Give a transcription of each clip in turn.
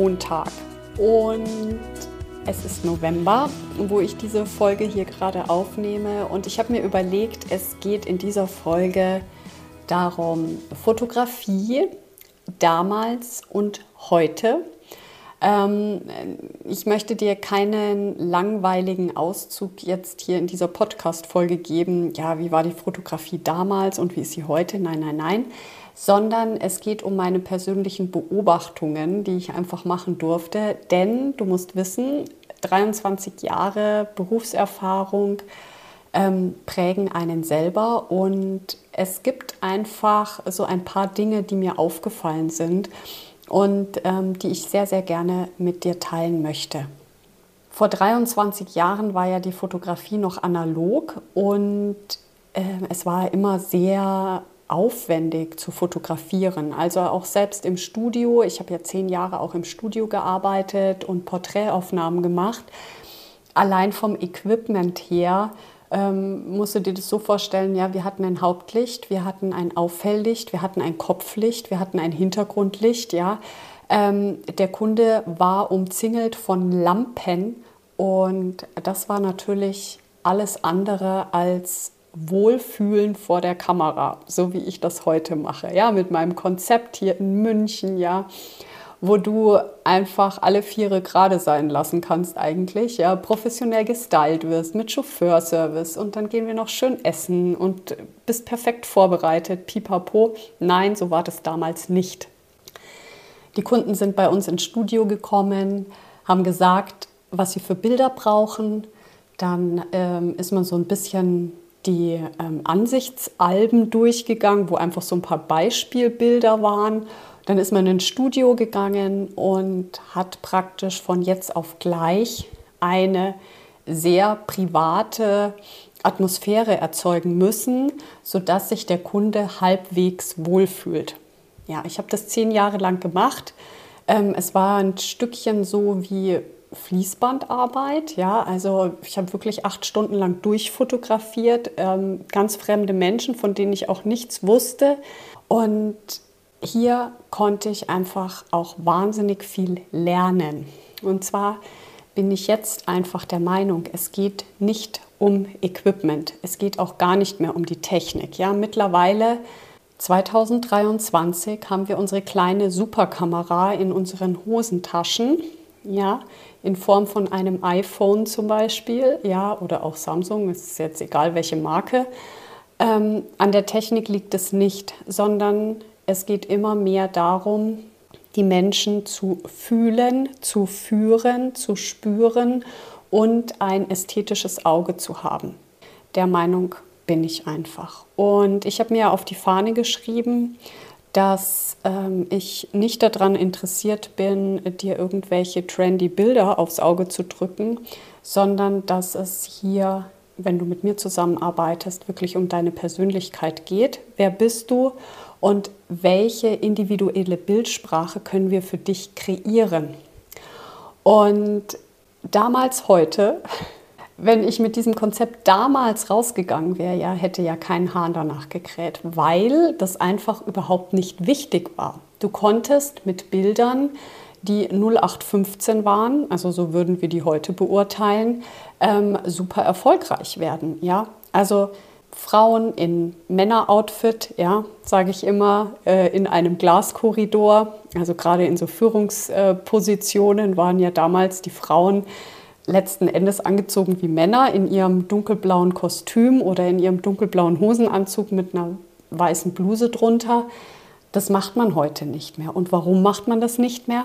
Montag und es ist November, wo ich diese Folge hier gerade aufnehme und ich habe mir überlegt, es geht in dieser Folge darum, Fotografie damals und heute. Ähm, ich möchte dir keinen langweiligen Auszug jetzt hier in dieser Podcast-Folge geben. Ja, wie war die Fotografie damals und wie ist sie heute? Nein, nein, nein sondern es geht um meine persönlichen Beobachtungen, die ich einfach machen durfte. Denn du musst wissen, 23 Jahre Berufserfahrung ähm, prägen einen selber und es gibt einfach so ein paar Dinge, die mir aufgefallen sind und ähm, die ich sehr, sehr gerne mit dir teilen möchte. Vor 23 Jahren war ja die Fotografie noch analog und äh, es war immer sehr aufwendig zu fotografieren. Also auch selbst im Studio, ich habe ja zehn Jahre auch im Studio gearbeitet und Porträtaufnahmen gemacht. Allein vom Equipment her ähm, musst du dir das so vorstellen, ja, wir hatten ein Hauptlicht, wir hatten ein Auffeldlicht, wir hatten ein Kopflicht, wir hatten ein Hintergrundlicht, ja. Ähm, der Kunde war umzingelt von Lampen und das war natürlich alles andere als Wohlfühlen vor der Kamera, so wie ich das heute mache, ja, mit meinem Konzept hier in München, ja, wo du einfach alle Viere gerade sein lassen kannst eigentlich, ja, professionell gestylt wirst mit Chauffeurservice und dann gehen wir noch schön essen und bist perfekt vorbereitet, pipapo. Nein, so war das damals nicht. Die Kunden sind bei uns ins Studio gekommen, haben gesagt, was sie für Bilder brauchen. Dann ähm, ist man so ein bisschen die ähm, Ansichtsalben durchgegangen, wo einfach so ein paar Beispielbilder waren. Dann ist man ins Studio gegangen und hat praktisch von jetzt auf gleich eine sehr private Atmosphäre erzeugen müssen, sodass sich der Kunde halbwegs wohlfühlt. Ja, ich habe das zehn Jahre lang gemacht. Ähm, es war ein Stückchen so wie Fließbandarbeit. Ja, also ich habe wirklich acht Stunden lang durchfotografiert, ähm, ganz fremde Menschen, von denen ich auch nichts wusste. Und hier konnte ich einfach auch wahnsinnig viel lernen. Und zwar bin ich jetzt einfach der Meinung, es geht nicht um Equipment, es geht auch gar nicht mehr um die Technik. Ja, mittlerweile 2023 haben wir unsere kleine Superkamera in unseren Hosentaschen ja, in Form von einem iPhone zum Beispiel, ja, oder auch Samsung, es ist jetzt egal welche Marke. Ähm, an der Technik liegt es nicht, sondern es geht immer mehr darum, die Menschen zu fühlen, zu führen, zu spüren und ein ästhetisches Auge zu haben. Der Meinung bin ich einfach. Und ich habe mir auf die Fahne geschrieben, dass ähm, ich nicht daran interessiert bin, dir irgendwelche trendy Bilder aufs Auge zu drücken, sondern dass es hier, wenn du mit mir zusammenarbeitest, wirklich um deine Persönlichkeit geht. Wer bist du und welche individuelle Bildsprache können wir für dich kreieren? Und damals, heute wenn ich mit diesem Konzept damals rausgegangen wäre, ja, hätte ja kein Hahn danach gekräht, weil das einfach überhaupt nicht wichtig war. Du konntest mit Bildern, die 0815 waren, also so würden wir die heute beurteilen, ähm, super erfolgreich werden. Ja? Also Frauen in Männeroutfit, ja, sage ich immer, äh, in einem Glaskorridor, also gerade in so Führungspositionen waren ja damals die Frauen letzten Endes angezogen wie Männer in ihrem dunkelblauen Kostüm oder in ihrem dunkelblauen Hosenanzug mit einer weißen Bluse drunter. Das macht man heute nicht mehr. Und warum macht man das nicht mehr?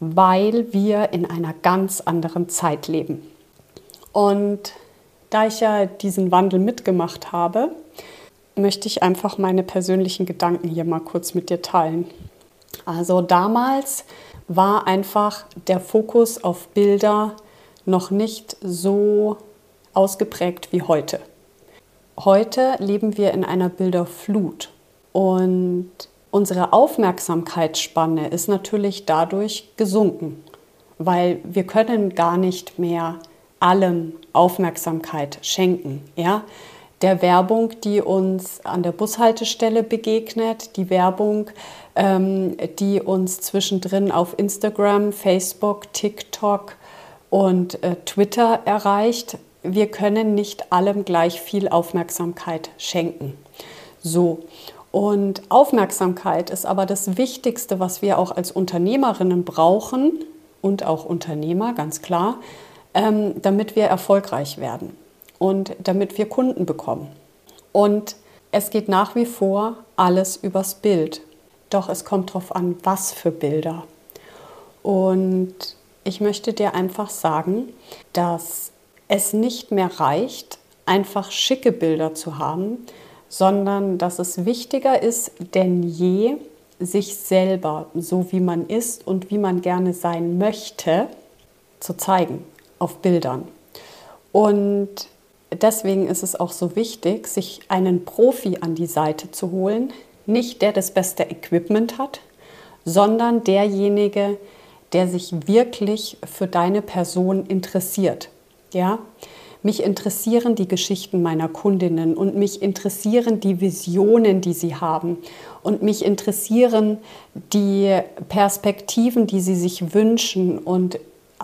Weil wir in einer ganz anderen Zeit leben. Und da ich ja diesen Wandel mitgemacht habe, möchte ich einfach meine persönlichen Gedanken hier mal kurz mit dir teilen. Also damals war einfach der Fokus auf Bilder noch nicht so ausgeprägt wie heute. Heute leben wir in einer Bilderflut und unsere Aufmerksamkeitsspanne ist natürlich dadurch gesunken, weil wir können gar nicht mehr allem Aufmerksamkeit schenken. Ja? Der Werbung, die uns an der Bushaltestelle begegnet, die Werbung, ähm, die uns zwischendrin auf Instagram, Facebook, TikTok und äh, Twitter erreicht. Wir können nicht allem gleich viel Aufmerksamkeit schenken. So. Und Aufmerksamkeit ist aber das Wichtigste, was wir auch als Unternehmerinnen brauchen und auch Unternehmer, ganz klar, ähm, damit wir erfolgreich werden und damit wir Kunden bekommen. Und es geht nach wie vor alles übers Bild. Doch es kommt darauf an, was für Bilder. Und ich möchte dir einfach sagen, dass es nicht mehr reicht, einfach schicke Bilder zu haben, sondern dass es wichtiger ist denn je, sich selber, so wie man ist und wie man gerne sein möchte, zu zeigen auf Bildern. Und deswegen ist es auch so wichtig, sich einen Profi an die Seite zu holen, nicht der das beste Equipment hat, sondern derjenige, der sich wirklich für deine Person interessiert. Ja? Mich interessieren die Geschichten meiner Kundinnen und mich interessieren die Visionen, die sie haben und mich interessieren die Perspektiven, die sie sich wünschen und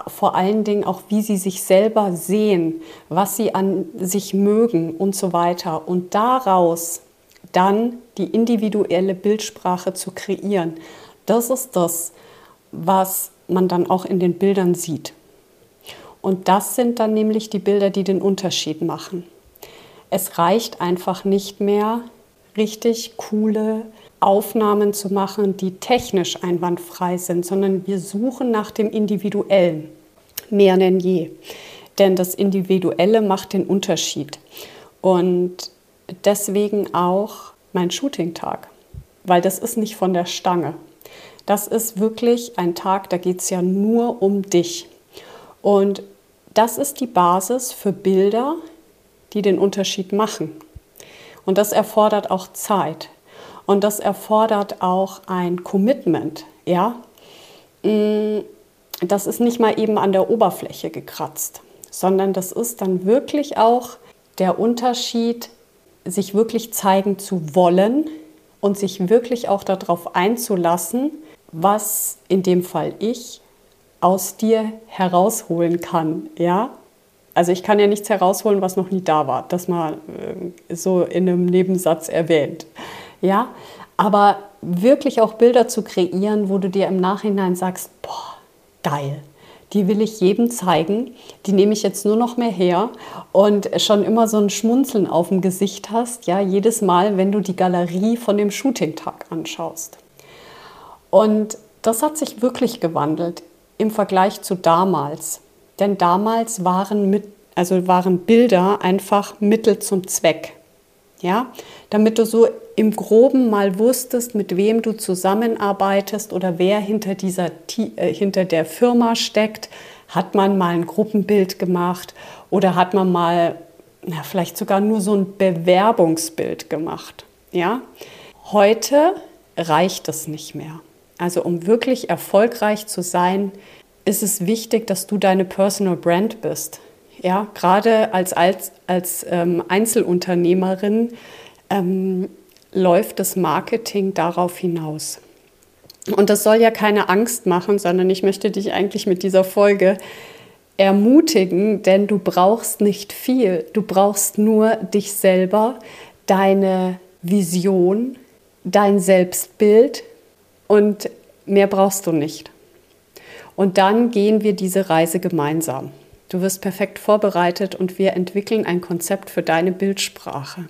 vor allen Dingen auch, wie sie sich selber sehen, was sie an sich mögen und so weiter. Und daraus dann die individuelle Bildsprache zu kreieren, das ist das, was man dann auch in den Bildern sieht. Und das sind dann nämlich die Bilder, die den Unterschied machen. Es reicht einfach nicht mehr, richtig coole Aufnahmen zu machen, die technisch einwandfrei sind, sondern wir suchen nach dem Individuellen mehr denn je. Denn das Individuelle macht den Unterschied. Und deswegen auch mein Shooting-Tag, weil das ist nicht von der Stange. Das ist wirklich ein Tag, da geht es ja nur um dich. Und das ist die Basis für Bilder, die den Unterschied machen. Und das erfordert auch Zeit. Und das erfordert auch ein Commitment. Ja? Mm, das ist nicht mal eben an der Oberfläche gekratzt, sondern das ist dann wirklich auch der Unterschied, sich wirklich zeigen zu wollen und sich wirklich auch darauf einzulassen, was in dem Fall ich aus dir herausholen kann, ja? Also ich kann ja nichts herausholen, was noch nie da war, das mal äh, so in einem Nebensatz erwähnt. Ja, aber wirklich auch Bilder zu kreieren, wo du dir im Nachhinein sagst, boah, geil. Die will ich jedem zeigen. Die nehme ich jetzt nur noch mehr her und schon immer so ein Schmunzeln auf dem Gesicht hast, ja, jedes Mal, wenn du die Galerie von dem Shooting-Tag anschaust. Und das hat sich wirklich gewandelt im Vergleich zu damals. Denn damals waren, mit, also waren Bilder einfach Mittel zum Zweck. Ja, damit du so im Groben mal wusstest, mit wem du zusammenarbeitest oder wer hinter, dieser, äh, hinter der Firma steckt. Hat man mal ein Gruppenbild gemacht oder hat man mal na, vielleicht sogar nur so ein Bewerbungsbild gemacht? Ja? Heute reicht es nicht mehr. Also um wirklich erfolgreich zu sein, ist es wichtig, dass du deine Personal Brand bist. Ja, gerade als, als, als ähm, Einzelunternehmerin ähm, läuft das Marketing darauf hinaus. Und das soll ja keine Angst machen, sondern ich möchte dich eigentlich mit dieser Folge ermutigen, denn du brauchst nicht viel. Du brauchst nur dich selber, deine Vision, dein Selbstbild und mehr brauchst du nicht. Und dann gehen wir diese Reise gemeinsam. Du wirst perfekt vorbereitet und wir entwickeln ein Konzept für deine Bildsprache.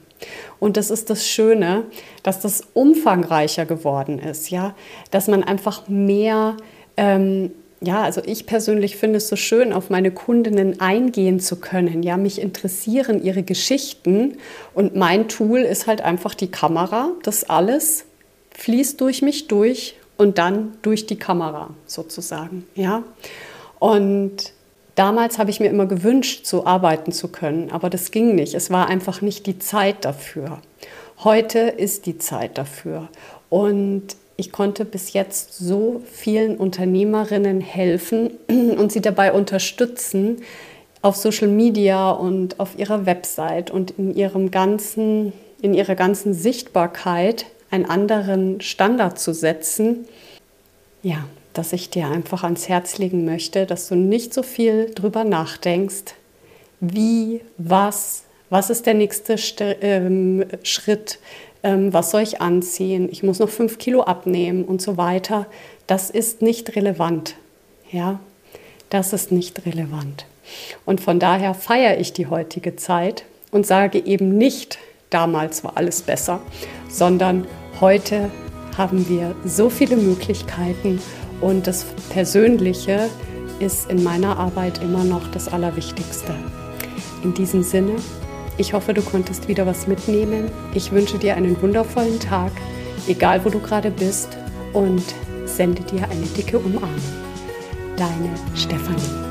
Und das ist das Schöne, dass das umfangreicher geworden ist, ja, dass man einfach mehr, ähm, ja, also ich persönlich finde es so schön, auf meine Kundinnen eingehen zu können. Ja, mich interessieren ihre Geschichten und mein Tool ist halt einfach die Kamera. Das alles fließt durch mich durch und dann durch die Kamera sozusagen. Ja? Und damals habe ich mir immer gewünscht, so arbeiten zu können, aber das ging nicht. Es war einfach nicht die Zeit dafür. Heute ist die Zeit dafür. Und ich konnte bis jetzt so vielen Unternehmerinnen helfen und sie dabei unterstützen, auf Social Media und auf ihrer Website und in ihrem ganzen, in ihrer ganzen Sichtbarkeit einen anderen Standard zu setzen. Ja, dass ich dir einfach ans Herz legen möchte, dass du nicht so viel drüber nachdenkst, wie, was, was ist der nächste St ähm, Schritt, ähm, was soll ich anziehen, ich muss noch fünf Kilo abnehmen und so weiter. Das ist nicht relevant. Ja, das ist nicht relevant. Und von daher feiere ich die heutige Zeit und sage eben nicht, damals war alles besser, sondern heute haben wir so viele Möglichkeiten und das Persönliche ist in meiner Arbeit immer noch das Allerwichtigste. In diesem Sinne, ich hoffe, du konntest wieder was mitnehmen. Ich wünsche dir einen wundervollen Tag, egal wo du gerade bist, und sende dir eine dicke Umarmung. Deine Stefanie.